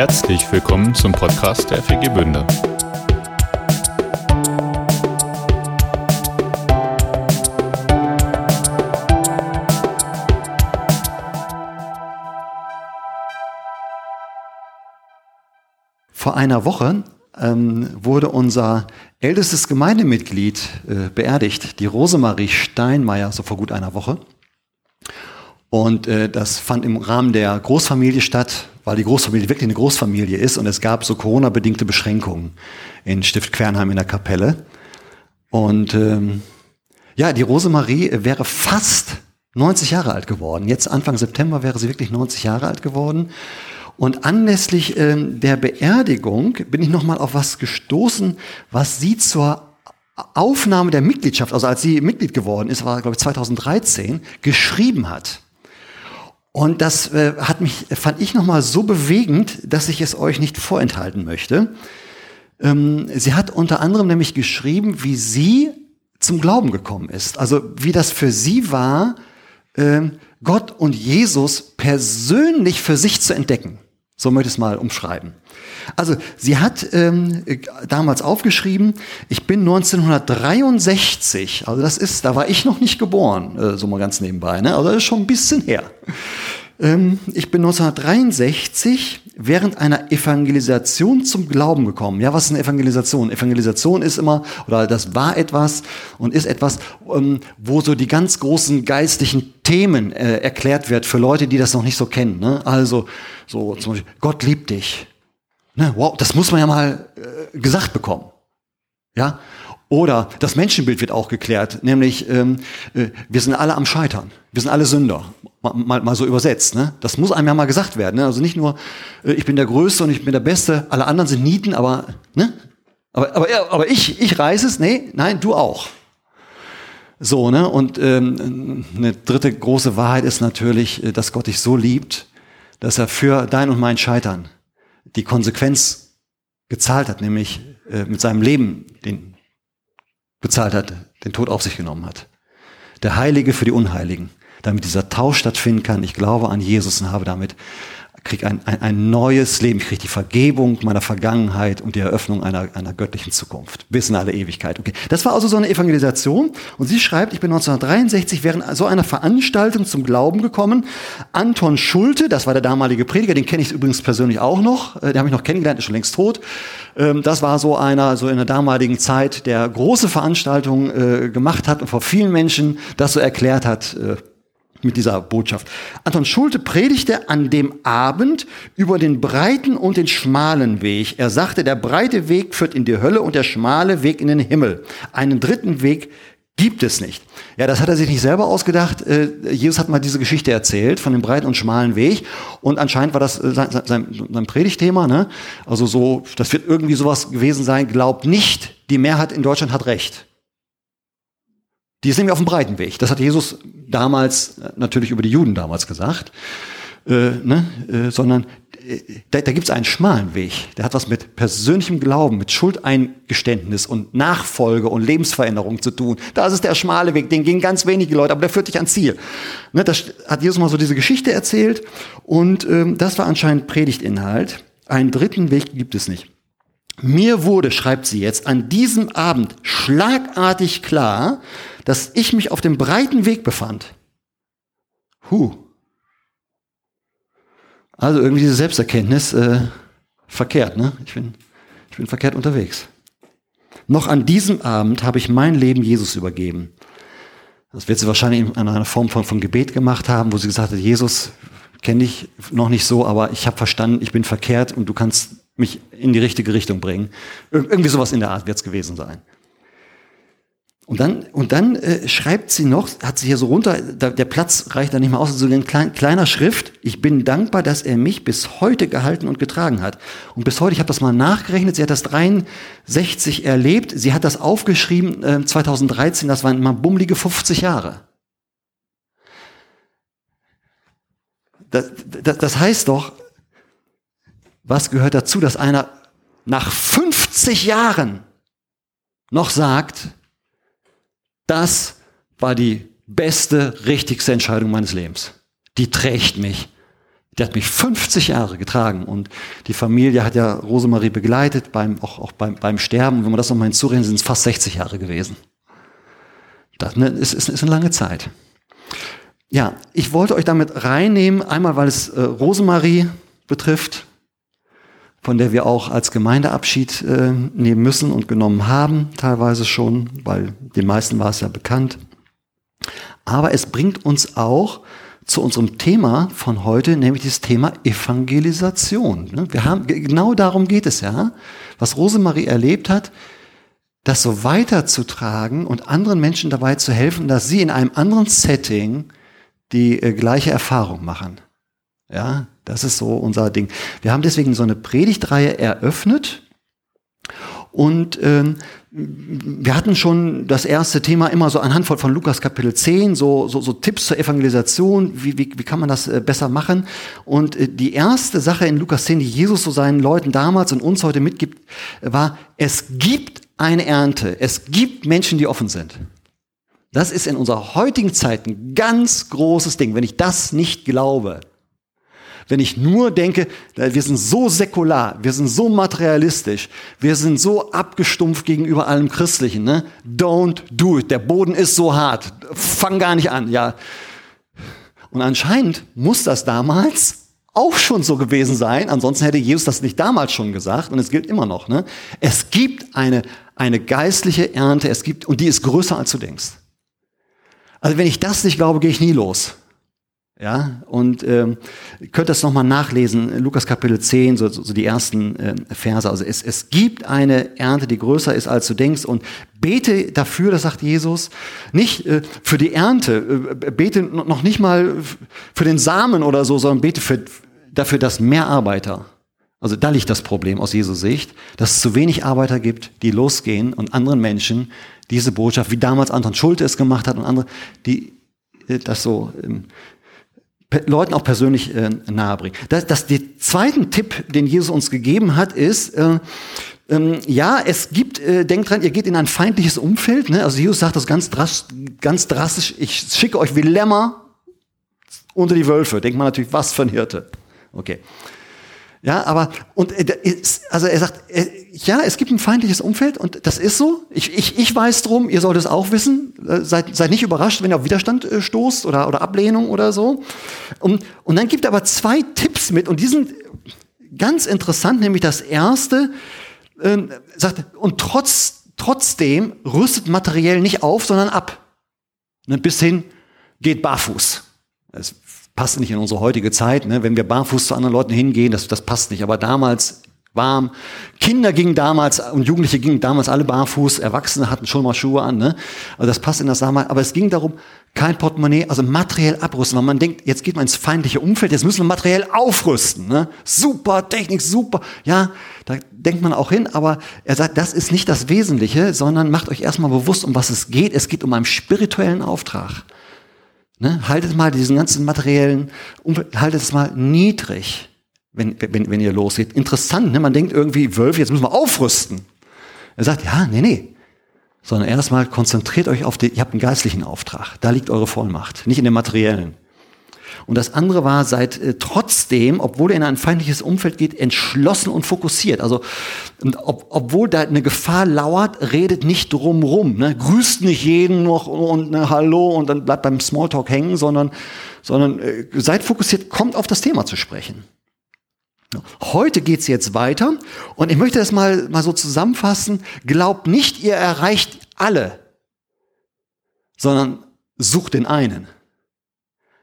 Herzlich willkommen zum Podcast der FG Bünde. Vor einer Woche ähm, wurde unser ältestes Gemeindemitglied äh, beerdigt, die Rosemarie Steinmeier, so vor gut einer Woche. Und äh, das fand im Rahmen der Großfamilie statt, weil die Großfamilie wirklich eine Großfamilie ist und es gab so Corona-bedingte Beschränkungen in Stift Quernheim in der Kapelle. Und ähm, ja, die Rosemarie wäre fast 90 Jahre alt geworden. Jetzt Anfang September wäre sie wirklich 90 Jahre alt geworden. Und anlässlich ähm, der Beerdigung bin ich nochmal auf was gestoßen, was sie zur Aufnahme der Mitgliedschaft, also als sie Mitglied geworden ist, war glaube ich 2013, geschrieben hat. Und das äh, hat mich, fand ich nochmal so bewegend, dass ich es euch nicht vorenthalten möchte. Ähm, sie hat unter anderem nämlich geschrieben, wie sie zum Glauben gekommen ist. Also wie das für sie war, äh, Gott und Jesus persönlich für sich zu entdecken. So möchte ich es mal umschreiben. Also sie hat ähm, damals aufgeschrieben, ich bin 1963, also das ist, da war ich noch nicht geboren, äh, so mal ganz nebenbei, ne? also das ist schon ein bisschen her. Ähm, ich bin 1963 während einer Evangelisation zum Glauben gekommen. Ja, was ist eine Evangelisation? Evangelisation ist immer, oder das war etwas und ist etwas, ähm, wo so die ganz großen geistlichen Themen äh, erklärt wird für Leute, die das noch nicht so kennen. Ne? Also so zum Beispiel, Gott liebt dich. Ne? Wow, das muss man ja mal äh, gesagt bekommen. Ja, oder das Menschenbild wird auch geklärt, nämlich ähm, äh, wir sind alle am Scheitern, wir sind alle Sünder mal, mal, mal so übersetzt. Ne? Das muss einem ja mal gesagt werden. Ne? Also nicht nur, äh, ich bin der Größte und ich bin der Beste, alle anderen sind Nieten, aber, ne? aber, aber, aber ich, ich reiße es, nee, nein, du auch. So, ne? Und ähm, eine dritte große Wahrheit ist natürlich, äh, dass Gott dich so liebt, dass er für dein und mein Scheitern die Konsequenz gezahlt hat, nämlich äh, mit seinem Leben den bezahlt hat, den Tod auf sich genommen hat. Der Heilige für die Unheiligen damit dieser Tausch stattfinden kann. Ich glaube an Jesus und habe damit kriege ein, ein, ein neues Leben. Ich kriege die Vergebung meiner Vergangenheit und die Eröffnung einer, einer göttlichen Zukunft. Bis in alle Ewigkeit. Okay. Das war also so eine Evangelisation. Und sie schreibt, ich bin 1963 während so einer Veranstaltung zum Glauben gekommen. Anton Schulte, das war der damalige Prediger, den kenne ich übrigens persönlich auch noch. Äh, den habe ich noch kennengelernt, ist schon längst tot. Ähm, das war so einer, so in der damaligen Zeit, der große Veranstaltungen äh, gemacht hat und vor vielen Menschen das so erklärt hat, äh, mit dieser Botschaft. Anton Schulte predigte an dem Abend über den breiten und den schmalen Weg. Er sagte, der breite Weg führt in die Hölle und der schmale Weg in den Himmel. Einen dritten Weg gibt es nicht. Ja, das hat er sich nicht selber ausgedacht. Äh, Jesus hat mal diese Geschichte erzählt von dem breiten und schmalen Weg und anscheinend war das äh, sein, sein, sein Predigtthema. Ne? Also so, das wird irgendwie sowas gewesen sein. Glaubt nicht, die Mehrheit in Deutschland hat recht. Die ist nämlich auf dem breiten Weg. Das hat Jesus damals, äh, natürlich über die Juden damals gesagt, äh, ne? äh, sondern äh, da, da gibt es einen schmalen Weg. Der hat was mit persönlichem Glauben, mit Schuldeingeständnis und Nachfolge und Lebensveränderung zu tun. Das ist der schmale Weg, den gehen ganz wenige Leute, aber der führt dich ans Ziel. Ne? Das hat Jesus mal so diese Geschichte erzählt und ähm, das war anscheinend Predigtinhalt. Einen dritten Weg gibt es nicht. Mir wurde, schreibt sie jetzt, an diesem Abend schlagartig klar, dass ich mich auf dem breiten Weg befand. Huh. Also irgendwie diese Selbsterkenntnis äh, verkehrt, ne? Ich bin, ich bin verkehrt unterwegs. Noch an diesem Abend habe ich mein Leben Jesus übergeben. Das wird sie wahrscheinlich in einer Form von, von Gebet gemacht haben, wo sie gesagt hat, Jesus, kenne ich noch nicht so, aber ich habe verstanden, ich bin verkehrt und du kannst mich in die richtige Richtung bringen. Ir irgendwie sowas in der Art wird es gewesen sein. Und dann, und dann äh, schreibt sie noch, hat sie hier so runter, da, der Platz reicht da nicht mehr aus, so in klein, kleiner Schrift, ich bin dankbar, dass er mich bis heute gehalten und getragen hat. Und bis heute, ich habe das mal nachgerechnet, sie hat das 63 erlebt, sie hat das aufgeschrieben äh, 2013, das waren mal bummelige 50 Jahre. Das, das, das heißt doch, was gehört dazu, dass einer nach 50 Jahren noch sagt, das war die beste, richtigste Entscheidung meines Lebens. Die trägt mich. Der hat mich 50 Jahre getragen und die Familie hat ja Rosemarie begleitet, beim, auch, auch beim, beim Sterben. Wenn man das nochmal hinzurechnet, sind es fast 60 Jahre gewesen. Das ne, ist, ist, ist eine lange Zeit. Ja, ich wollte euch damit reinnehmen, einmal weil es äh, Rosemarie betrifft, von der wir auch als Gemeindeabschied äh, nehmen müssen und genommen haben, teilweise schon, weil den meisten war es ja bekannt. Aber es bringt uns auch zu unserem Thema von heute, nämlich das Thema Evangelisation. Ne? Wir haben, genau darum geht es ja. Was Rosemarie erlebt hat, das so weiterzutragen und anderen Menschen dabei zu helfen, dass sie in einem anderen Setting die äh, gleiche Erfahrung machen. Ja, das ist so unser Ding. Wir haben deswegen so eine Predigtreihe eröffnet und ähm, wir hatten schon das erste Thema immer so anhand von, von Lukas Kapitel 10, so, so, so Tipps zur Evangelisation, wie, wie, wie kann man das äh, besser machen. Und äh, die erste Sache in Lukas 10, die Jesus so seinen Leuten damals und uns heute mitgibt, war, es gibt eine Ernte, es gibt Menschen, die offen sind. Das ist in unserer heutigen Zeit ein ganz großes Ding. Wenn ich das nicht glaube, wenn ich nur denke, wir sind so säkular, wir sind so materialistisch, wir sind so abgestumpft gegenüber allem Christlichen. Ne? Don't do it. Der Boden ist so hart. Fang gar nicht an. Ja. Und anscheinend muss das damals auch schon so gewesen sein. Ansonsten hätte Jesus das nicht damals schon gesagt. Und es gilt immer noch. Ne? Es gibt eine, eine geistliche Ernte. Es gibt, und die ist größer als du denkst. Also wenn ich das nicht glaube, gehe ich nie los. Ja, und ähm, ihr könnt das nochmal nachlesen, Lukas Kapitel 10, so, so die ersten äh, Verse. Also es, es gibt eine Ernte, die größer ist, als du denkst. Und bete dafür, das sagt Jesus, nicht äh, für die Ernte, äh, bete noch nicht mal für den Samen oder so, sondern bete für, dafür, dass mehr Arbeiter, also da liegt das Problem aus Jesu Sicht, dass es zu wenig Arbeiter gibt, die losgehen und anderen Menschen diese Botschaft, wie damals Anton Schulte es gemacht hat und andere, die äh, das so ähm, Leuten auch persönlich äh, nahebringen. Das, das, der zweite Tipp, den Jesus uns gegeben hat, ist, äh, ähm, ja, es gibt, äh, denkt dran, ihr geht in ein feindliches Umfeld. Ne? Also Jesus sagt das ganz, drastisch, ganz drastisch, ich schicke euch wie Lämmer unter die Wölfe. Denkt man natürlich, was für ein Hirte. Okay. Ja, aber und äh, also er sagt, äh, ja, es gibt ein feindliches Umfeld und das ist so. Ich, ich, ich weiß drum, ihr sollt es auch wissen. Äh, seid, seid nicht überrascht, wenn ihr auf Widerstand stoßt oder, oder Ablehnung oder so. Und, und dann gibt er aber zwei Tipps mit und die sind ganz interessant, nämlich das erste, äh, sagt, und trotz, trotzdem rüstet materiell nicht auf, sondern ab. Ne, bis hin geht barfuß. Das passt nicht in unsere heutige Zeit. Ne? Wenn wir barfuß zu anderen Leuten hingehen, das, das passt nicht. Aber damals warm. Kinder gingen damals und Jugendliche gingen damals alle barfuß. Erwachsene hatten schon mal Schuhe an. Ne? Also das passt in das damals. Aber es ging darum, kein Portemonnaie, also materiell abrüsten. Weil man denkt, jetzt geht man ins feindliche Umfeld, jetzt müssen wir materiell aufrüsten. Ne? Super, Technik, super. Ja, da denkt man auch hin. Aber er sagt, das ist nicht das Wesentliche, sondern macht euch erstmal bewusst, um was es geht. Es geht um einen spirituellen Auftrag. Ne? Haltet mal diesen ganzen materiellen, haltet es mal niedrig, wenn, wenn, wenn ihr losgeht. Interessant, ne? man denkt irgendwie, Wölfe, jetzt müssen wir aufrüsten. Er sagt, ja, nee, nee. Sondern erstmal konzentriert euch auf den, ihr habt einen geistlichen Auftrag. Da liegt eure Vollmacht, nicht in dem materiellen. Und das andere war, seid äh, trotzdem, obwohl ihr in ein feindliches Umfeld geht, entschlossen und fokussiert. Also, ob, obwohl da eine Gefahr lauert, redet nicht drumrum. Ne? Grüßt nicht jeden noch und ne, Hallo und dann bleibt beim Smalltalk hängen, sondern, sondern äh, seid fokussiert, kommt auf das Thema zu sprechen. Heute geht's jetzt weiter und ich möchte das mal, mal so zusammenfassen. Glaubt nicht, ihr erreicht alle, sondern sucht den einen.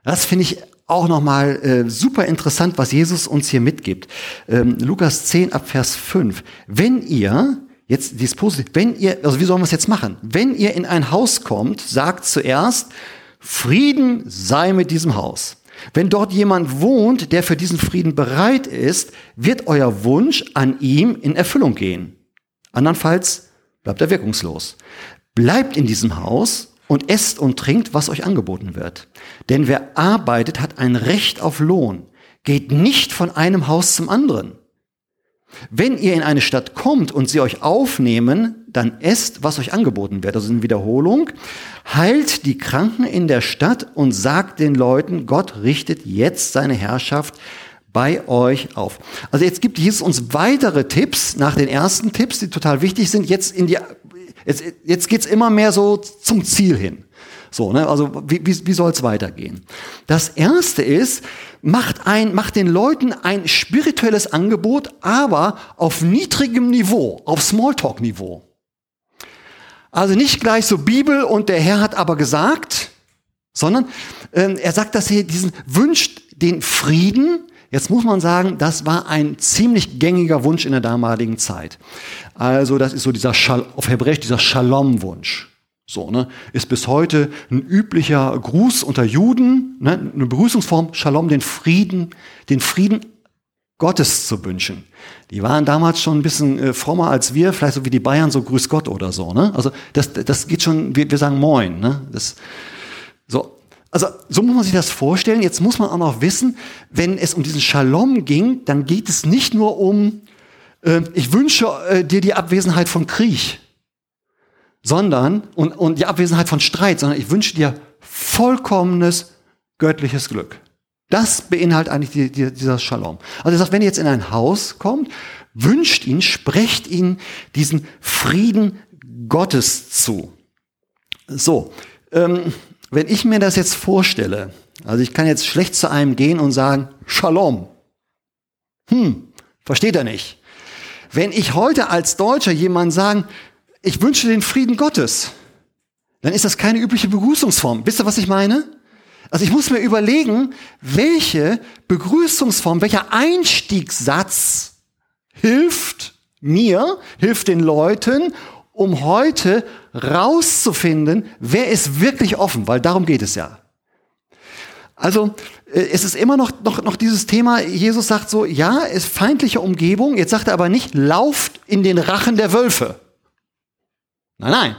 Das finde ich auch nochmal äh, super interessant, was Jesus uns hier mitgibt. Ähm, Lukas 10 ab Vers 5. Wenn ihr, jetzt dieses Positiv, wenn ihr, also wie sollen wir es jetzt machen? Wenn ihr in ein Haus kommt, sagt zuerst, Frieden sei mit diesem Haus. Wenn dort jemand wohnt, der für diesen Frieden bereit ist, wird euer Wunsch an ihm in Erfüllung gehen. Andernfalls bleibt er wirkungslos. Bleibt in diesem Haus und esst und trinkt, was euch angeboten wird. Denn wer arbeitet, hat ein Recht auf Lohn. Geht nicht von einem Haus zum anderen. Wenn ihr in eine Stadt kommt und sie euch aufnehmen, dann esst, was euch angeboten wird. Also in Wiederholung. Heilt die Kranken in der Stadt und sagt den Leuten, Gott richtet jetzt seine Herrschaft bei euch auf. Also jetzt gibt Jesus uns weitere Tipps nach den ersten Tipps, die total wichtig sind. Jetzt in die, jetzt, jetzt geht's immer mehr so zum Ziel hin. So, ne? Also wie, wie, wie soll es weitergehen? Das erste ist, macht ein, macht den Leuten ein spirituelles Angebot, aber auf niedrigem Niveau, auf Smalltalk-Niveau. Also nicht gleich so Bibel und der Herr hat aber gesagt, sondern äh, er sagt, dass er diesen wünscht den Frieden. Jetzt muss man sagen, das war ein ziemlich gängiger Wunsch in der damaligen Zeit. Also das ist so dieser Schal auf Hebräisch dieser Shalom-Wunsch. So, ne, ist bis heute ein üblicher Gruß unter Juden, ne, eine Begrüßungsform, Shalom, den Frieden, den Frieden Gottes zu wünschen. Die waren damals schon ein bisschen äh, frommer als wir, vielleicht so wie die Bayern, so Grüß Gott oder so. Ne? Also das, das geht schon, wir, wir sagen Moin. Ne? Das. Also so muss man sich das vorstellen. Jetzt muss man auch noch wissen, wenn es um diesen Shalom ging, dann geht es nicht nur um, äh, ich wünsche äh, dir die Abwesenheit von Krieg sondern, und, und die Abwesenheit von Streit, sondern ich wünsche dir vollkommenes göttliches Glück. Das beinhaltet eigentlich die, die, dieser Shalom. Also er sagt, wenn ihr jetzt in ein Haus kommt, wünscht ihn, sprecht ihn diesen Frieden Gottes zu. So, ähm, wenn ich mir das jetzt vorstelle, also ich kann jetzt schlecht zu einem gehen und sagen, Shalom. Hm, versteht er nicht. Wenn ich heute als Deutscher jemand sagen, ich wünsche den Frieden Gottes, dann ist das keine übliche Begrüßungsform. Wisst ihr, was ich meine? Also ich muss mir überlegen, welche Begrüßungsform, welcher Einstiegssatz hilft mir, hilft den Leuten, um heute rauszufinden, wer ist wirklich offen, weil darum geht es ja. Also äh, es ist immer noch, noch, noch dieses Thema, Jesus sagt so, ja, es ist feindliche Umgebung, jetzt sagt er aber nicht, lauft in den Rachen der Wölfe. Nein, nein.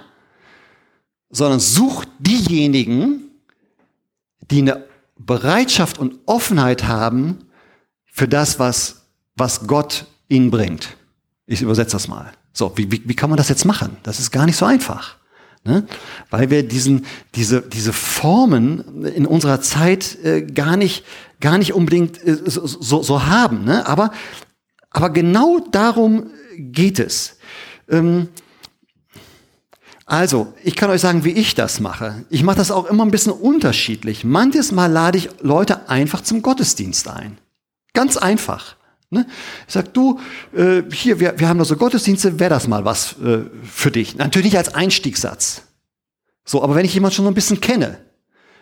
Sondern sucht diejenigen, die eine Bereitschaft und Offenheit haben für das, was, was Gott ihnen bringt. Ich übersetze das mal. So, wie, wie, wie kann man das jetzt machen? Das ist gar nicht so einfach. Ne? Weil wir diesen, diese, diese Formen in unserer Zeit äh, gar, nicht, gar nicht unbedingt äh, so, so, haben. Ne? Aber, aber genau darum geht es. Ähm, also, ich kann euch sagen, wie ich das mache. Ich mache das auch immer ein bisschen unterschiedlich. Manches Mal lade ich Leute einfach zum Gottesdienst ein. Ganz einfach. Ne? Ich sag, du, äh, hier, wir, wir haben da so Gottesdienste, wäre das mal was äh, für dich? Natürlich nicht als Einstiegssatz. So, aber wenn ich jemanden schon so ein bisschen kenne,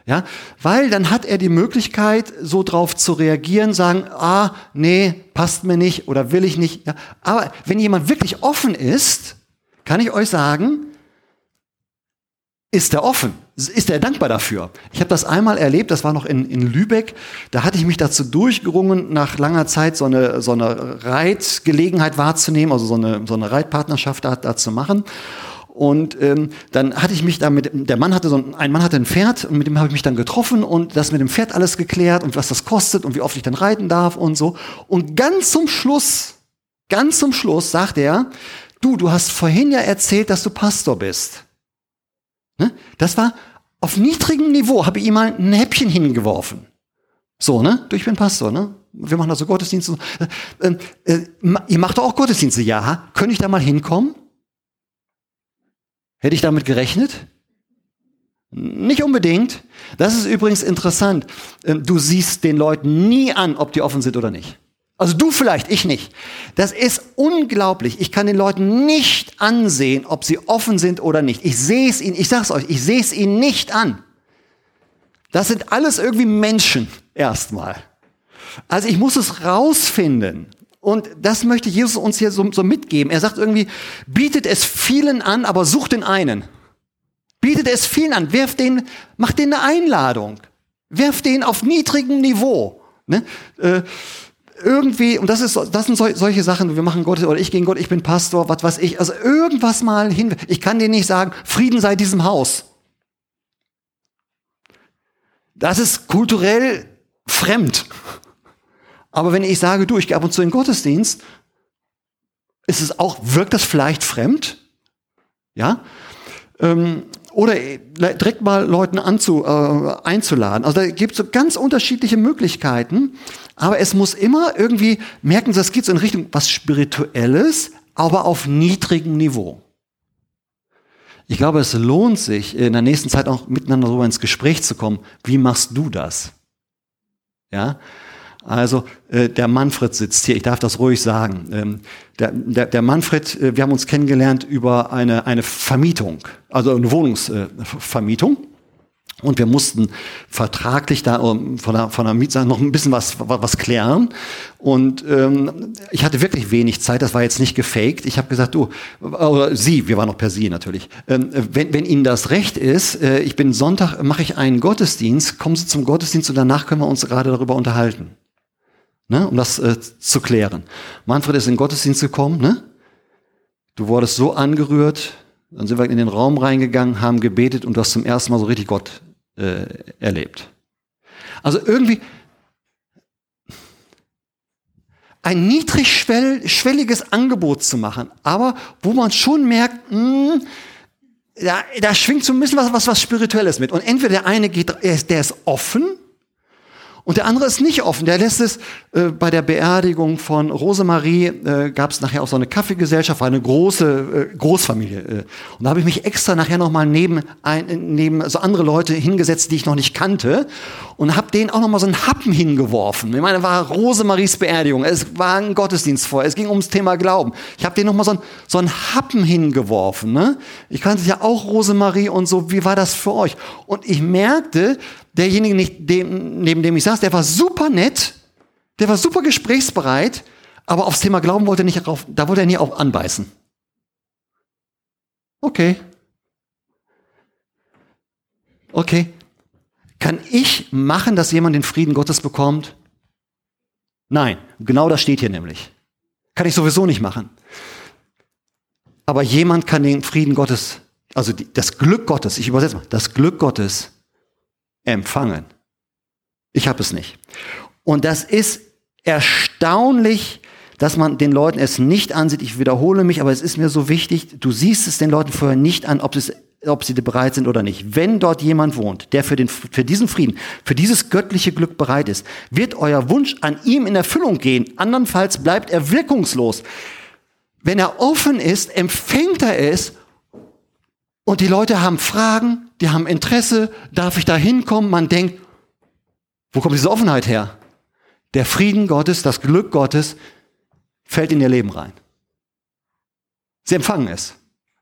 ja, weil dann hat er die Möglichkeit, so drauf zu reagieren, sagen, ah, nee, passt mir nicht oder will ich nicht. Ja. Aber wenn jemand wirklich offen ist, kann ich euch sagen, ist er offen, ist er dankbar dafür. Ich habe das einmal erlebt, das war noch in, in Lübeck, da hatte ich mich dazu durchgerungen, nach langer Zeit so eine, so eine Reitgelegenheit wahrzunehmen, also so eine, so eine Reitpartnerschaft da, da zu machen. Und ähm, dann hatte ich mich da mit, der Mann hatte so ein, ein Mann hatte ein Pferd und mit dem habe ich mich dann getroffen und das mit dem Pferd alles geklärt und was das kostet und wie oft ich dann reiten darf und so. Und ganz zum Schluss, ganz zum Schluss sagt er, du, du hast vorhin ja erzählt, dass du Pastor bist. Ne? Das war auf niedrigem Niveau, habe ich ihm mal ein Häppchen hingeworfen. So, ne? Du, ich bin Pastor, ne? Wir machen also Gottesdienste. Äh, äh, ihr macht doch auch Gottesdienste, ja? Könnte ich da mal hinkommen? Hätte ich damit gerechnet? Nicht unbedingt. Das ist übrigens interessant. Ähm, du siehst den Leuten nie an, ob die offen sind oder nicht. Also du vielleicht, ich nicht. Das ist unglaublich. Ich kann den Leuten nicht ansehen, ob sie offen sind oder nicht. Ich sehe es ihnen, ich sag's euch, ich sehe es ihnen nicht an. Das sind alles irgendwie Menschen erstmal. Also ich muss es rausfinden. Und das möchte Jesus uns hier so, so mitgeben. Er sagt irgendwie, bietet es vielen an, aber sucht den einen. Bietet es vielen an, werft den, macht denen eine Einladung. Werft den auf niedrigem Niveau. Ne? Äh, irgendwie, und das ist, das sind solche Sachen, wir machen Gott, oder ich gegen Gott, ich bin Pastor, was weiß ich, also irgendwas mal hin, ich kann dir nicht sagen, Frieden sei diesem Haus. Das ist kulturell fremd. Aber wenn ich sage, du, ich gehe ab und zu in den Gottesdienst, ist es auch, wirkt das vielleicht fremd? Ja? Ähm, Oder äh, direkt mal Leuten anzu, äh, einzuladen. Also da gibt es so ganz unterschiedliche Möglichkeiten. Aber es muss immer irgendwie, merken Sie, es geht so in Richtung was Spirituelles, aber auf niedrigem Niveau. Ich glaube, es lohnt sich, in der nächsten Zeit auch miteinander darüber ins Gespräch zu kommen. Wie machst du das? Ja, also äh, der Manfred sitzt hier, ich darf das ruhig sagen. Ähm, der, der, der Manfred, äh, wir haben uns kennengelernt über eine, eine Vermietung, also eine Wohnungsvermietung. Äh, und wir mussten vertraglich da von der, von der Mietsache noch ein bisschen was, was klären. Und ähm, ich hatte wirklich wenig Zeit, das war jetzt nicht gefaked. Ich habe gesagt, du, oder Sie, wir waren noch per Sie natürlich, ähm, wenn, wenn Ihnen das recht ist, äh, ich bin Sonntag, mache ich einen Gottesdienst, kommen Sie zum Gottesdienst und danach können wir uns gerade darüber unterhalten. Ne, um das äh, zu klären. Manfred ist in den Gottesdienst gekommen, ne? Du wurdest so angerührt, dann sind wir in den Raum reingegangen, haben gebetet und du hast zum ersten Mal so richtig Gott äh, erlebt. Also irgendwie ein niedrigschwelliges Angebot zu machen, aber wo man schon merkt, mh, hm, da, da schwingt so ein bisschen was, was, was Spirituelles mit. Und entweder der eine geht, der ist offen und der andere ist nicht offen. Der lässt es äh, bei der Beerdigung von Rosemarie, äh, gab es nachher auch so eine Kaffeegesellschaft, war eine große äh, Großfamilie. Äh. Und da habe ich mich extra nachher nochmal neben, ein, neben so andere Leute hingesetzt, die ich noch nicht kannte. Und habe denen auch nochmal so einen Happen hingeworfen. Ich meine, war Rosemaries Beerdigung. Es war ein Gottesdienst vor. Es ging ums Thema Glauben. Ich habe denen nochmal so, ein, so einen Happen hingeworfen. Ne? Ich kannte ja auch Rosemarie und so. Wie war das für euch? Und ich merkte, derjenige, dem, neben dem ich saß, der war super nett, der war super gesprächsbereit, aber aufs Thema Glauben wollte er nicht drauf, da wollte er nie auch anbeißen. Okay. Okay. Kann ich machen, dass jemand den Frieden Gottes bekommt? Nein, genau das steht hier nämlich. Kann ich sowieso nicht machen. Aber jemand kann den Frieden Gottes, also das Glück Gottes, ich übersetze mal, das Glück Gottes empfangen. Ich habe es nicht. Und das ist erstaunlich, dass man den Leuten es nicht ansieht. Ich wiederhole mich, aber es ist mir so wichtig, du siehst es den Leuten vorher nicht an, ob, es, ob sie bereit sind oder nicht. Wenn dort jemand wohnt, der für, den, für diesen Frieden, für dieses göttliche Glück bereit ist, wird euer Wunsch an ihm in Erfüllung gehen. Andernfalls bleibt er wirkungslos. Wenn er offen ist, empfängt er es und die Leute haben Fragen, die haben Interesse, darf ich da hinkommen? Man denkt, wo kommt diese Offenheit her? Der Frieden Gottes, das Glück Gottes fällt in ihr Leben rein. Sie empfangen es.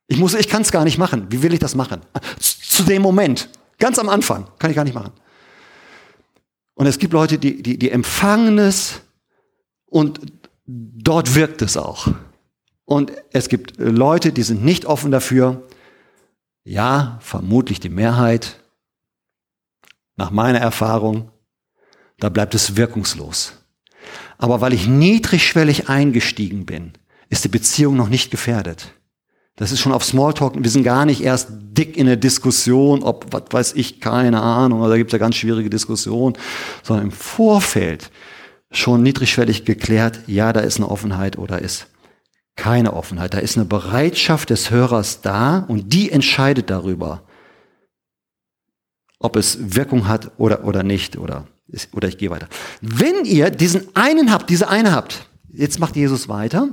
Ich muss, ich kann es gar nicht machen. Wie will ich das machen? Zu dem Moment, ganz am Anfang, kann ich gar nicht machen. Und es gibt Leute, die, die, die empfangen es und dort wirkt es auch. Und es gibt Leute, die sind nicht offen dafür ja, vermutlich die Mehrheit, nach meiner Erfahrung, da bleibt es wirkungslos. Aber weil ich niedrigschwellig eingestiegen bin, ist die Beziehung noch nicht gefährdet. Das ist schon auf Smalltalk, wir sind gar nicht erst dick in der Diskussion, ob, was weiß ich, keine Ahnung, oder da gibt es ja ganz schwierige Diskussionen, sondern im Vorfeld schon niedrigschwellig geklärt, ja, da ist eine Offenheit oder ist keine Offenheit. Da ist eine Bereitschaft des Hörers da und die entscheidet darüber, ob es Wirkung hat oder, oder nicht oder, oder ich gehe weiter. Wenn ihr diesen einen habt, diese eine habt, jetzt macht Jesus weiter,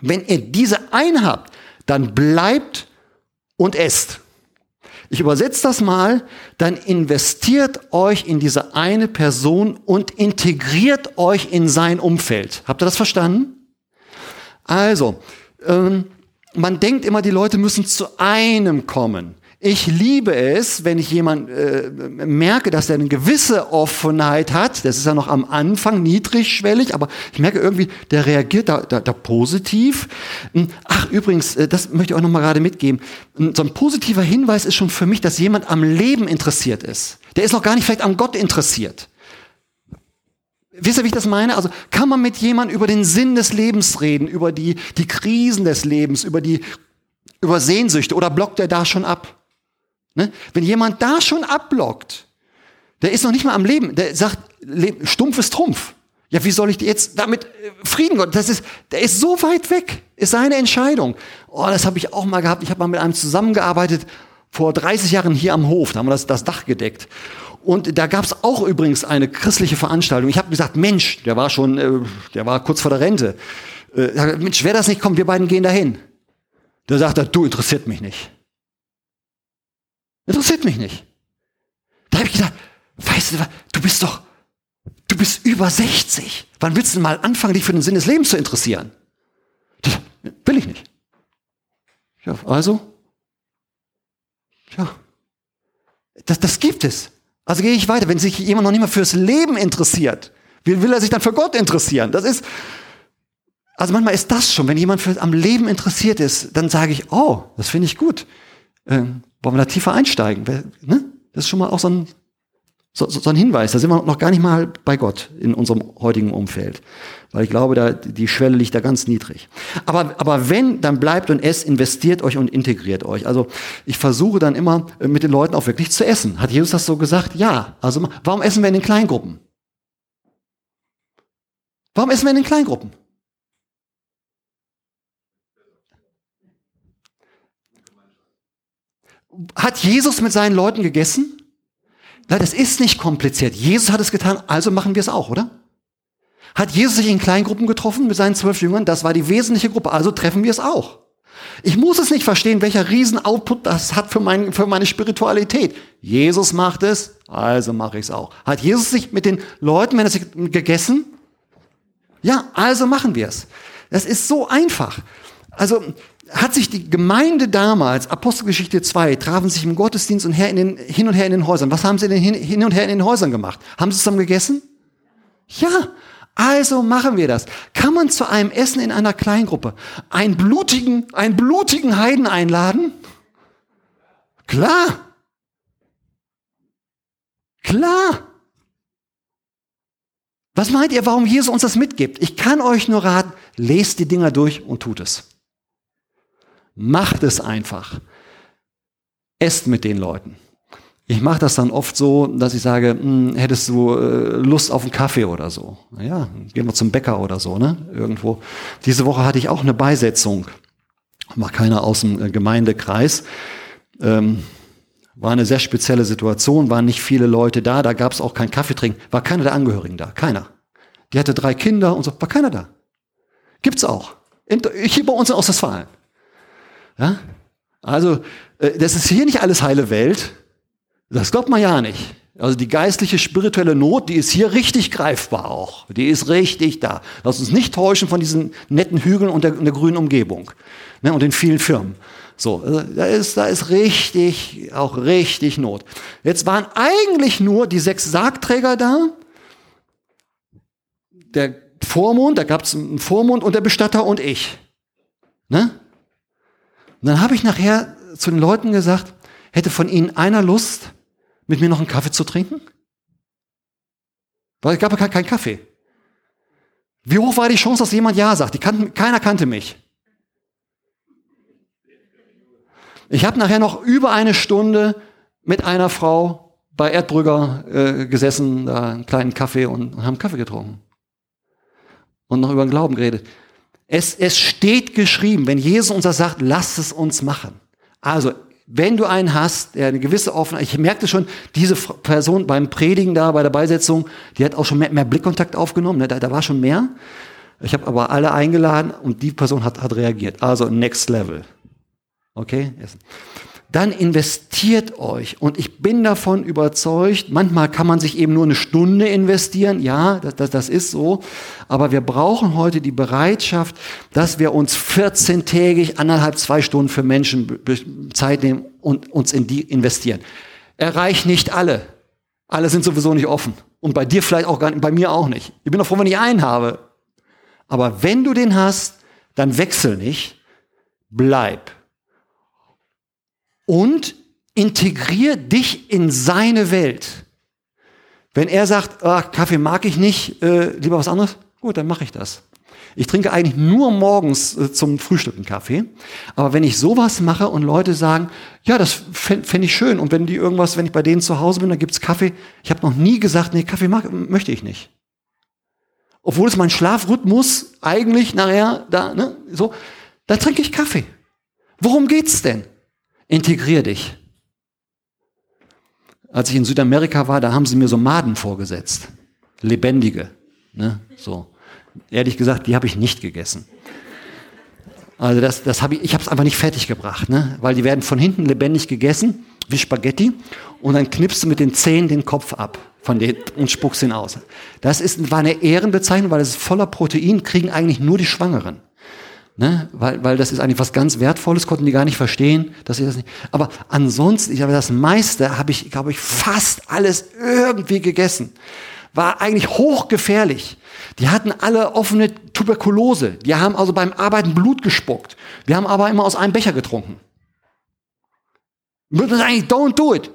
wenn ihr diese eine habt, dann bleibt und esst. Ich übersetze das mal, dann investiert euch in diese eine Person und integriert euch in sein Umfeld. Habt ihr das verstanden? Also, ähm, man denkt immer, die Leute müssen zu einem kommen. Ich liebe es, wenn ich jemand äh, merke, dass er eine gewisse Offenheit hat. Das ist ja noch am Anfang niedrigschwellig, aber ich merke irgendwie, der reagiert da, da, da positiv. Hm, ach, übrigens, äh, das möchte ich euch noch mal gerade mitgeben. Hm, so ein positiver Hinweis ist schon für mich, dass jemand am Leben interessiert ist. Der ist noch gar nicht vielleicht am Gott interessiert. Wisst ihr, wie ich das meine? Also kann man mit jemandem über den Sinn des Lebens reden, über die, die Krisen des Lebens, über die über Sehnsüchte oder blockt er da schon ab? Ne? Wenn jemand da schon abblockt, der ist noch nicht mal am Leben, der sagt, stumpf ist Trumpf. Ja, wie soll ich jetzt damit äh, Frieden Gott? Das ist, der ist so weit weg, ist seine Entscheidung. Oh, das habe ich auch mal gehabt. Ich habe mal mit einem zusammengearbeitet. vor 30 Jahren hier am Hof, da haben wir das, das Dach gedeckt. Und da gab es auch übrigens eine christliche Veranstaltung. Ich habe gesagt, Mensch, der war schon, äh, der war kurz vor der Rente. Äh, Mensch, wer das nicht kommt, wir beiden gehen dahin. Da sagt er, du interessiert mich nicht. Interessiert mich nicht. Da habe ich gesagt, weißt du, du bist doch, du bist über 60. Wann willst du denn mal anfangen, dich für den Sinn des Lebens zu interessieren? Das will ich nicht. Ja, also, ja, das, das gibt es. Also gehe ich weiter. Wenn sich jemand noch nicht mal fürs Leben interessiert, wie will er sich dann für Gott interessieren? Das ist, also manchmal ist das schon, wenn jemand für, am Leben interessiert ist, dann sage ich, oh, das finde ich gut. Ähm, wollen wir da tiefer einsteigen? Ne? Das ist schon mal auch so ein, so, so ein Hinweis. Da sind wir noch gar nicht mal bei Gott in unserem heutigen Umfeld. Weil ich glaube, da, die Schwelle liegt da ganz niedrig. Aber, aber wenn, dann bleibt und esst, investiert euch und integriert euch. Also ich versuche dann immer äh, mit den Leuten auch wirklich zu essen. Hat Jesus das so gesagt? Ja. Also warum essen wir in den Kleingruppen? Warum essen wir in den Kleingruppen? Hat Jesus mit seinen Leuten gegessen? Nein, das ist nicht kompliziert. Jesus hat es getan, also machen wir es auch, oder? Hat Jesus sich in Kleingruppen getroffen mit seinen zwölf Jüngern? Das war die wesentliche Gruppe, also treffen wir es auch. Ich muss es nicht verstehen, welcher Riesen-Output das hat für, mein, für meine Spiritualität. Jesus macht es, also mache ich es auch. Hat Jesus sich mit den Leuten, wenn er sich gegessen? Ja, also machen wir es. Das ist so einfach. Also hat sich die Gemeinde damals, Apostelgeschichte 2, trafen sich im Gottesdienst und her in den, hin und her in den Häusern. Was haben sie denn hin, hin und her in den Häusern gemacht? Haben sie zusammen gegessen? Ja, also machen wir das. Kann man zu einem Essen in einer Kleingruppe einen blutigen, einen blutigen Heiden einladen? Klar. Klar. Was meint ihr, warum Jesus uns das mitgibt? Ich kann euch nur raten, lest die Dinger durch und tut es. Macht es einfach. Esst mit den Leuten. Ich mache das dann oft so, dass ich sage, hm, hättest du äh, Lust auf einen Kaffee oder so? Ja, gehen wir zum Bäcker oder so, ne? Irgendwo. Diese Woche hatte ich auch eine Beisetzung. War keiner aus dem äh, Gemeindekreis. Ähm, war eine sehr spezielle Situation, waren nicht viele Leute da, da gab es auch kein Kaffeetrinken, war keiner der Angehörigen da, keiner. Die hatte drei Kinder und so, war keiner da. Gibt's auch. Hier bei uns in Ostwestfalen. Ja? Also, äh, das ist hier nicht alles heile Welt. Das glaubt man ja nicht. Also die geistliche, spirituelle Not, die ist hier richtig greifbar auch. Die ist richtig da. Lass uns nicht täuschen von diesen netten Hügeln und der, und der grünen Umgebung ne, und den vielen Firmen. So, also da ist, da ist richtig, auch richtig Not. Jetzt waren eigentlich nur die sechs Sargträger da, der Vormund, da gab es einen Vormund und der Bestatter und ich. Ne? Und dann habe ich nachher zu den Leuten gesagt, hätte von ihnen einer Lust, mit mir noch einen Kaffee zu trinken? Weil es gab ja keinen Kaffee. Wie hoch war die Chance, dass jemand Ja sagt? Kannten, keiner kannte mich. Ich habe nachher noch über eine Stunde mit einer Frau bei Erdbrügger äh, gesessen, da einen kleinen Kaffee und, und haben Kaffee getrunken. Und noch über den Glauben geredet. Es, es steht geschrieben, wenn Jesus uns das sagt, lasst es uns machen. Also, wenn du einen hast, der eine gewisse Offenheit, ich merkte schon, diese Person beim Predigen da, bei der Beisetzung, die hat auch schon mehr, mehr Blickkontakt aufgenommen, ne? da, da war schon mehr. Ich habe aber alle eingeladen und die Person hat, hat reagiert. Also next level. Okay? Dann investiert euch. Und ich bin davon überzeugt, manchmal kann man sich eben nur eine Stunde investieren, ja, das, das, das ist so, aber wir brauchen heute die Bereitschaft, dass wir uns 14-tägig, anderthalb, zwei Stunden für Menschen Zeit nehmen und uns in die investieren. Erreicht nicht alle. Alle sind sowieso nicht offen. Und bei dir vielleicht auch gar nicht, bei mir auch nicht. Ich bin doch froh, wenn ich einen habe. Aber wenn du den hast, dann wechsel nicht, bleib und integrier dich in seine Welt. Wenn er sagt, ah, Kaffee mag ich nicht, äh, lieber was anderes, gut, dann mache ich das. Ich trinke eigentlich nur morgens äh, zum Frühstück einen Kaffee. Aber wenn ich sowas mache und Leute sagen, ja, das fände fänd ich schön. Und wenn die irgendwas, wenn ich bei denen zu Hause bin, dann gibt's Kaffee. Ich habe noch nie gesagt, nee, Kaffee mag, möchte ich nicht. Obwohl es mein Schlafrhythmus eigentlich nachher da, ne, so, da trinke ich Kaffee. Worum geht's denn? Integrier dich. Als ich in Südamerika war, da haben sie mir so Maden vorgesetzt. Lebendige. Ne? So. Ehrlich gesagt, die habe ich nicht gegessen. Also das, das habe ich, ich habe es einfach nicht fertig gebracht, ne? weil die werden von hinten lebendig gegessen, wie Spaghetti, und dann knippst du mit den Zähnen den Kopf ab von den, und spuckst ihn aus. Das ist, war eine Ehrenbezeichnung, weil es voller Protein, kriegen eigentlich nur die Schwangeren. Ne? Weil, weil das ist eigentlich was ganz Wertvolles, konnten die gar nicht verstehen, dass sie das nicht. Aber ansonsten, ich habe das meiste, habe ich, glaube ich, fast alles irgendwie gegessen. War eigentlich hochgefährlich. Die hatten alle offene Tuberkulose. Die haben also beim Arbeiten Blut gespuckt. Wir haben aber immer aus einem Becher getrunken. Würde man eigentlich don't do it.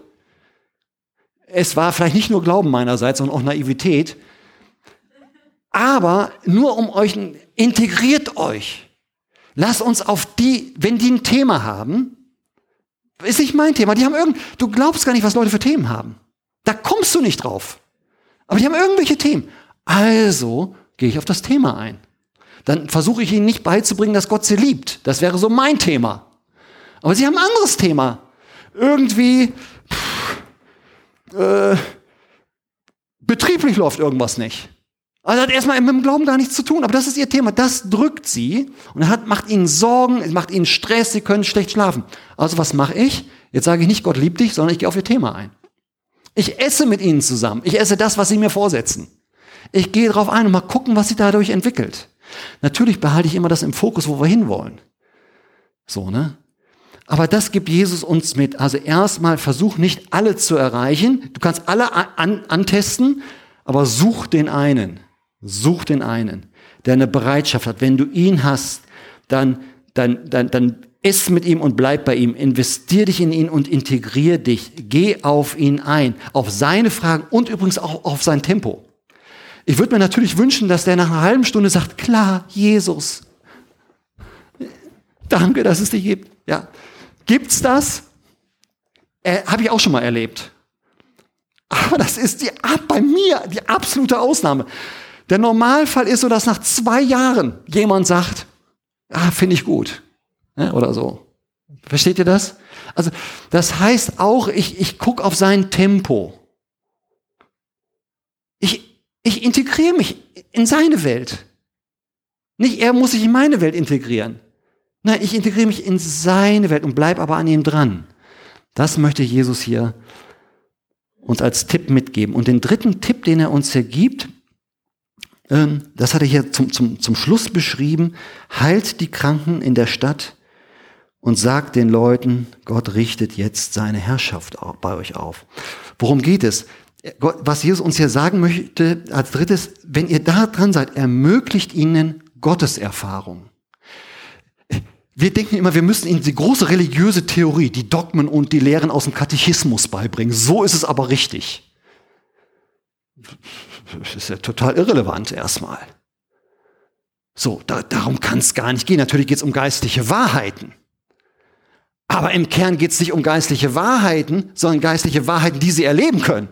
Es war vielleicht nicht nur Glauben meinerseits, sondern auch Naivität. Aber nur um euch, integriert euch. Lasst uns auf die, wenn die ein Thema haben, ist nicht mein Thema. Die haben irgend, du glaubst gar nicht, was Leute für Themen haben. Da kommst du nicht drauf. Aber die haben irgendwelche Themen. Also gehe ich auf das Thema ein. Dann versuche ich ihnen nicht beizubringen, dass Gott sie liebt. Das wäre so mein Thema. Aber sie haben ein anderes Thema. Irgendwie pff, äh, betrieblich läuft irgendwas nicht. Also hat erstmal mit dem Glauben gar nichts zu tun, aber das ist ihr Thema. Das drückt sie und hat, macht ihnen Sorgen, es macht ihnen Stress, sie können schlecht schlafen. Also was mache ich? Jetzt sage ich nicht, Gott liebt dich, sondern ich gehe auf ihr Thema ein. Ich esse mit ihnen zusammen. Ich esse das, was sie mir vorsetzen. Ich gehe darauf ein und mal gucken, was sich dadurch entwickelt. Natürlich behalte ich immer das im Fokus, wo wir hinwollen. So, ne? Aber das gibt Jesus uns mit. Also erstmal versuch nicht alle zu erreichen. Du kannst alle an, antesten, aber such den einen. Such den einen, der eine Bereitschaft hat. Wenn du ihn hast, dann, dann, dann, dann iss mit ihm und bleib bei ihm. Investier dich in ihn und integrier dich. Geh auf ihn ein, auf seine Fragen und übrigens auch auf sein Tempo. Ich würde mir natürlich wünschen, dass der nach einer halben Stunde sagt, klar, Jesus. Danke, dass es dich gibt. Ja. Gibt's das? Äh, Habe ich auch schon mal erlebt. Aber das ist die, bei mir die absolute Ausnahme. Der Normalfall ist so, dass nach zwei Jahren jemand sagt, ah, finde ich gut. Ja, oder so. Versteht ihr das? Also, das heißt auch, ich, ich gucke auf sein Tempo. Ich, ich integriere mich in seine Welt. Nicht er muss sich in meine Welt integrieren. Nein, ich integriere mich in seine Welt und bleibe aber an ihm dran. Das möchte Jesus hier uns als Tipp mitgeben. Und den dritten Tipp, den er uns hier gibt, das hat er hier zum, zum, zum Schluss beschrieben, heilt die Kranken in der Stadt und sagt den Leuten, Gott richtet jetzt seine Herrschaft bei euch auf. Worum geht es? Was Jesus uns hier sagen möchte als drittes, wenn ihr da dran seid, ermöglicht ihnen Gotteserfahrung. Wir denken immer, wir müssen ihnen die große religiöse Theorie, die Dogmen und die Lehren aus dem Katechismus beibringen. So ist es aber richtig. Ist ja total irrelevant erstmal. So, da, darum kann es gar nicht gehen. Natürlich geht es um geistliche Wahrheiten. Aber im Kern geht es nicht um geistliche Wahrheiten, sondern geistliche Wahrheiten, die sie erleben können.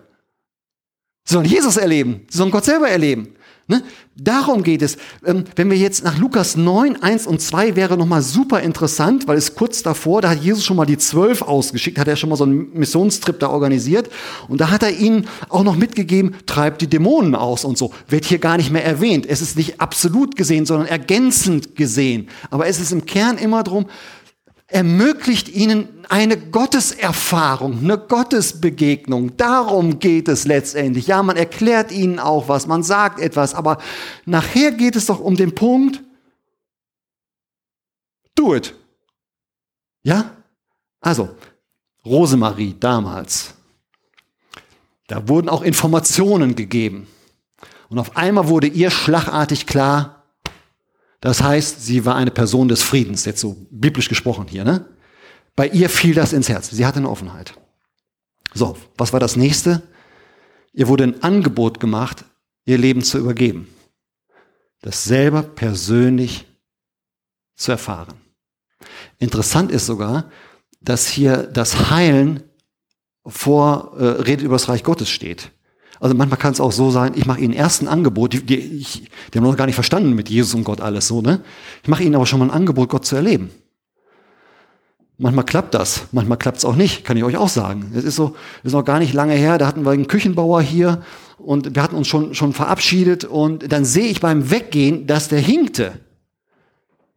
Sie sollen Jesus erleben, sie sollen Gott selber erleben. Ne? Darum geht es. Ähm, wenn wir jetzt nach Lukas 9, 1 und 2 wäre nochmal super interessant, weil es kurz davor, da hat Jesus schon mal die zwölf ausgeschickt, hat er schon mal so einen Missionstrip da organisiert und da hat er ihnen auch noch mitgegeben, treibt die Dämonen aus und so. Wird hier gar nicht mehr erwähnt. Es ist nicht absolut gesehen, sondern ergänzend gesehen. Aber es ist im Kern immer drum, ermöglicht ihnen eine Gotteserfahrung, eine Gottesbegegnung. Darum geht es letztendlich. Ja, man erklärt ihnen auch was, man sagt etwas, aber nachher geht es doch um den Punkt, do it. Ja? Also, Rosemarie damals, da wurden auch Informationen gegeben. Und auf einmal wurde ihr schlagartig klar, das heißt, sie war eine Person des Friedens, jetzt so biblisch gesprochen hier. Ne? Bei ihr fiel das ins Herz. Sie hatte eine Offenheit. So, was war das nächste? Ihr wurde ein Angebot gemacht, ihr Leben zu übergeben. Das selber persönlich zu erfahren. Interessant ist sogar, dass hier das Heilen vor äh, Redet über das Reich Gottes steht. Also manchmal kann es auch so sein, ich mache ihnen erst ein Angebot, die, die, ich, die haben noch gar nicht verstanden mit Jesus und Gott alles so, ne? Ich mache ihnen aber schon mal ein Angebot, Gott zu erleben. Manchmal klappt das, manchmal klappt es auch nicht, kann ich euch auch sagen. Es ist so, es ist noch gar nicht lange her, da hatten wir einen Küchenbauer hier und wir hatten uns schon, schon verabschiedet und dann sehe ich beim Weggehen, dass der hinkte.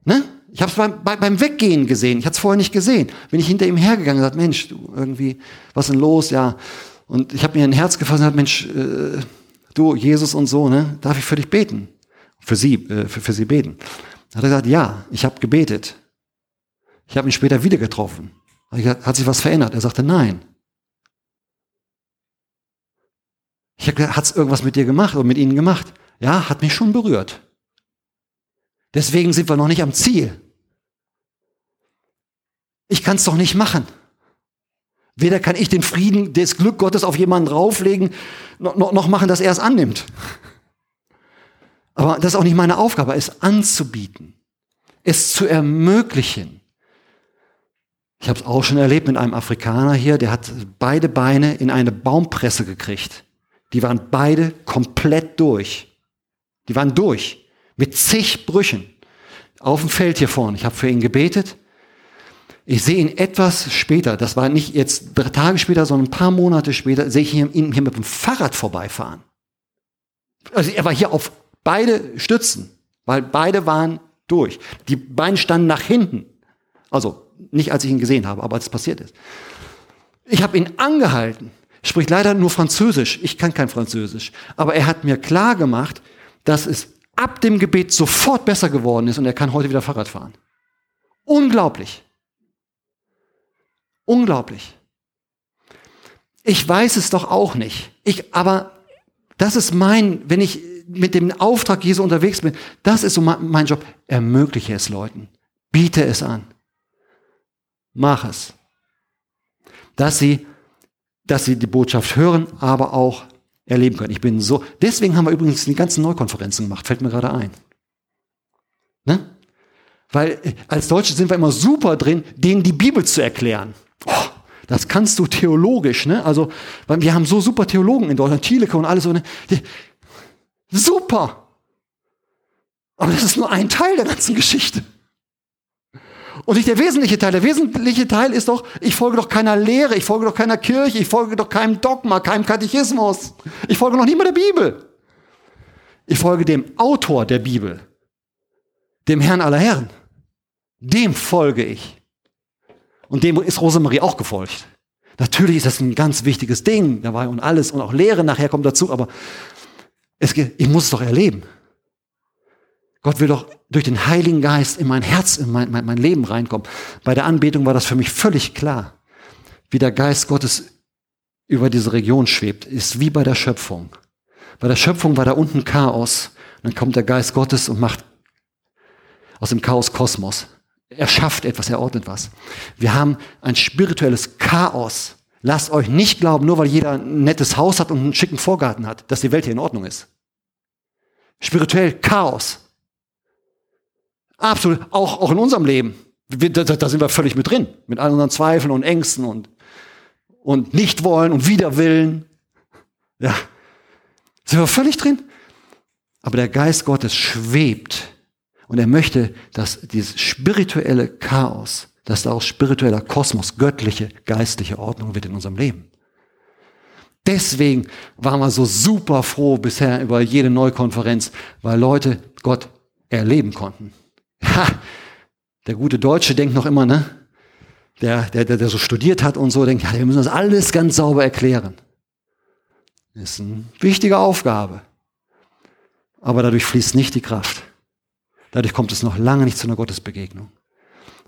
Ne? Ich habe es beim, beim Weggehen gesehen, ich hatte es vorher nicht gesehen. Bin ich hinter ihm hergegangen und gesagt, Mensch, du irgendwie, was ist denn los? Ja. Und ich habe mir ein Herz gefasst und gesagt, Mensch, äh, du, Jesus und so, ne, darf ich für dich beten? Für sie, äh, für, für sie beten. Hat er gesagt, ja, ich habe gebetet. Ich habe ihn später wieder getroffen. Hat sich was verändert? Er sagte, nein. Ich habe gesagt, hat es irgendwas mit dir gemacht oder mit ihnen gemacht? Ja, hat mich schon berührt. Deswegen sind wir noch nicht am Ziel. Ich kann es doch nicht machen. Weder kann ich den Frieden, das Glück Gottes auf jemanden drauflegen, noch, noch machen, dass er es annimmt. Aber das ist auch nicht meine Aufgabe, es anzubieten, es zu ermöglichen. Ich habe es auch schon erlebt mit einem Afrikaner hier, der hat beide Beine in eine Baumpresse gekriegt. Die waren beide komplett durch. Die waren durch. Mit zig Brüchen. Auf dem Feld hier vorne. Ich habe für ihn gebetet. Ich sehe ihn etwas später, das war nicht jetzt drei Tage später, sondern ein paar Monate später, sehe ich ihn hier mit dem Fahrrad vorbeifahren. Also er war hier auf beide Stützen, weil beide waren durch. Die Beine standen nach hinten. Also nicht, als ich ihn gesehen habe, aber als es passiert ist. Ich habe ihn angehalten. Spricht leider nur Französisch. Ich kann kein Französisch. Aber er hat mir klar gemacht, dass es ab dem Gebet sofort besser geworden ist und er kann heute wieder Fahrrad fahren. Unglaublich. Unglaublich. Ich weiß es doch auch nicht. Ich, aber das ist mein, wenn ich mit dem Auftrag Jesu unterwegs bin, das ist so mein Job. Ermögliche es Leuten. Biete es an. Mach es. Dass sie, dass sie die Botschaft hören, aber auch erleben können. Ich bin so, deswegen haben wir übrigens die ganzen Neukonferenzen gemacht, fällt mir gerade ein. Ne? Weil äh, als Deutsche sind wir immer super drin, denen die Bibel zu erklären. Oh, das kannst du theologisch, ne? Also, wir haben so super Theologen in Deutschland, Thieleke und alles so, ne? Super! Aber das ist nur ein Teil der ganzen Geschichte. Und nicht der wesentliche Teil. Der wesentliche Teil ist doch, ich folge doch keiner Lehre, ich folge doch keiner Kirche, ich folge doch keinem Dogma, keinem Katechismus. Ich folge noch nicht der Bibel. Ich folge dem Autor der Bibel, dem Herrn aller Herren. Dem folge ich. Und dem ist Rosemarie auch gefolgt. Natürlich ist das ein ganz wichtiges Ding dabei und alles und auch Lehre nachher kommt dazu, aber es, ich muss es doch erleben. Gott will doch durch den Heiligen Geist in mein Herz, in mein, mein, mein Leben reinkommen. Bei der Anbetung war das für mich völlig klar. Wie der Geist Gottes über diese Region schwebt, ist wie bei der Schöpfung. Bei der Schöpfung war da unten Chaos. Dann kommt der Geist Gottes und macht aus dem Chaos Kosmos. Er schafft etwas, er ordnet was. Wir haben ein spirituelles Chaos. Lasst euch nicht glauben, nur weil jeder ein nettes Haus hat und einen schicken Vorgarten hat, dass die Welt hier in Ordnung ist. Spirituell Chaos. Absolut, auch, auch in unserem Leben. Da, da sind wir völlig mit drin, mit all unseren Zweifeln und Ängsten und, und Nichtwollen und Widerwillen. Ja, sind wir völlig drin. Aber der Geist Gottes schwebt und er möchte, dass dieses spirituelle Chaos, dass daraus spiritueller Kosmos, göttliche, geistliche Ordnung wird in unserem Leben. Deswegen waren wir so super froh bisher über jede Neukonferenz, weil Leute Gott erleben konnten. Ha, der gute Deutsche denkt noch immer, ne? Der, der, der, der so studiert hat und so, denkt, ja, wir müssen das alles ganz sauber erklären. Das ist eine wichtige Aufgabe. Aber dadurch fließt nicht die Kraft. Dadurch kommt es noch lange nicht zu einer Gottesbegegnung.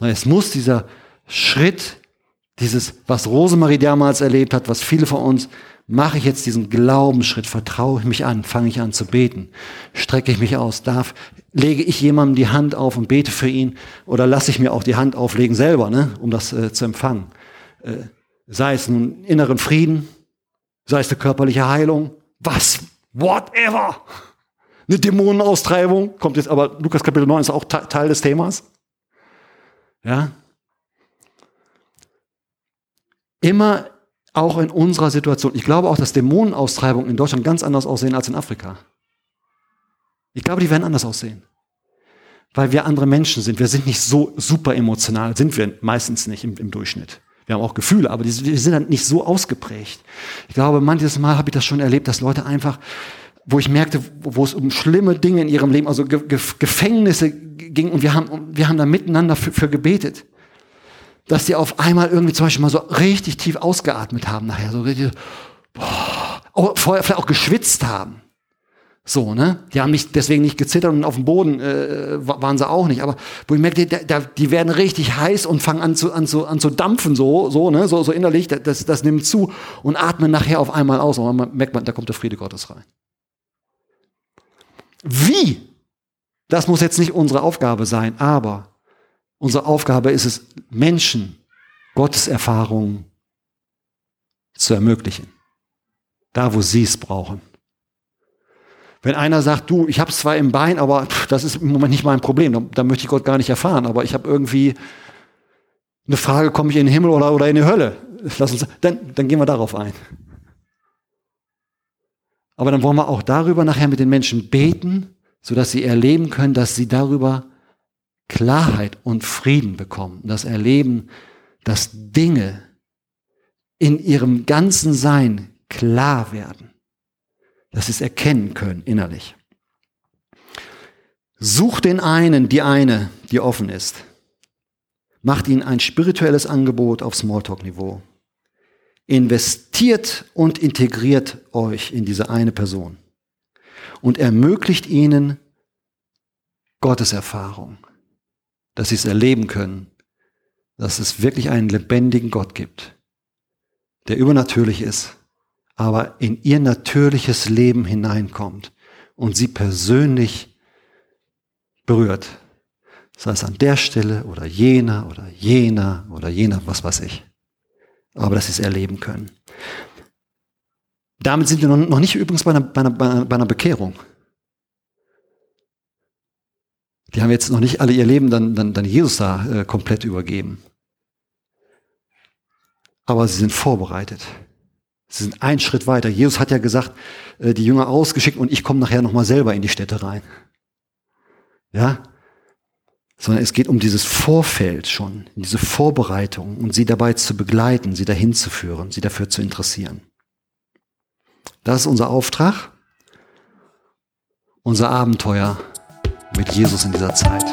Es muss dieser Schritt, dieses, was Rosemarie damals erlebt hat, was viele von uns Mache ich jetzt diesen Glaubensschritt, vertraue ich mich an, fange ich an zu beten, strecke ich mich aus, darf, lege ich jemandem die Hand auf und bete für ihn oder lasse ich mir auch die Hand auflegen selber, ne, um das äh, zu empfangen. Äh, sei es nun inneren Frieden, sei es eine körperliche Heilung, was, whatever. Eine Dämonenaustreibung, kommt jetzt aber, Lukas Kapitel 9 ist auch Teil des Themas. Ja. Immer auch in unserer Situation. Ich glaube auch, dass Dämonenaustreibungen in Deutschland ganz anders aussehen als in Afrika. Ich glaube, die werden anders aussehen. weil wir andere Menschen sind. Wir sind nicht so super emotional, sind wir meistens nicht im, im Durchschnitt. Wir haben auch Gefühle, aber die, wir sind dann nicht so ausgeprägt. Ich glaube, manches Mal habe ich das schon erlebt, dass Leute einfach, wo ich merkte, wo, es um schlimme Dinge in ihrem Leben, also Ge Ge Gefängnisse ging und wir haben, wir haben da miteinander für, für gebetet dass die auf einmal irgendwie zum Beispiel mal so richtig tief ausgeatmet haben nachher, so richtig, boah, auch, vorher vielleicht auch geschwitzt haben. So, ne? Die haben nicht, deswegen nicht gezittert und auf dem Boden äh, waren sie auch nicht. Aber wo ich merke, die, die werden richtig heiß und fangen an zu, an zu, an zu dampfen, so, so, ne? so, so innerlich, das, das nimmt zu und atmen nachher auf einmal aus. Und man merkt man, da kommt der Friede Gottes rein. Wie? Das muss jetzt nicht unsere Aufgabe sein, aber Unsere Aufgabe ist es, Menschen Gottes Erfahrungen zu ermöglichen. Da, wo sie es brauchen. Wenn einer sagt, du, ich habe es zwar im Bein, aber pff, das ist im Moment nicht mein Problem, da, da möchte ich Gott gar nicht erfahren, aber ich habe irgendwie eine Frage, komme ich in den Himmel oder, oder in die Hölle? Lass uns, dann, dann gehen wir darauf ein. Aber dann wollen wir auch darüber nachher mit den Menschen beten, sodass sie erleben können, dass sie darüber Klarheit und Frieden bekommen, das Erleben, dass Dinge in ihrem ganzen Sein klar werden, dass sie es erkennen können innerlich. Sucht den einen, die eine, die offen ist. Macht ihnen ein spirituelles Angebot auf Smalltalk-Niveau. Investiert und integriert euch in diese eine Person und ermöglicht ihnen Gotteserfahrung dass sie es erleben können, dass es wirklich einen lebendigen Gott gibt, der übernatürlich ist, aber in ihr natürliches Leben hineinkommt und sie persönlich berührt. Sei es an der Stelle oder jener oder jener oder jener, was weiß ich. Aber dass sie es erleben können. Damit sind wir noch nicht übrigens bei einer, bei einer, bei einer Bekehrung. Die haben jetzt noch nicht alle ihr Leben dann, dann, dann Jesus da äh, komplett übergeben. Aber sie sind vorbereitet. Sie sind einen Schritt weiter. Jesus hat ja gesagt, äh, die Jünger ausgeschickt und ich komme nachher nochmal selber in die Städte rein. Ja? Sondern es geht um dieses Vorfeld schon, diese Vorbereitung und sie dabei zu begleiten, sie dahin zu führen, sie dafür zu interessieren. Das ist unser Auftrag, unser Abenteuer mit Jesus in dieser Zeit.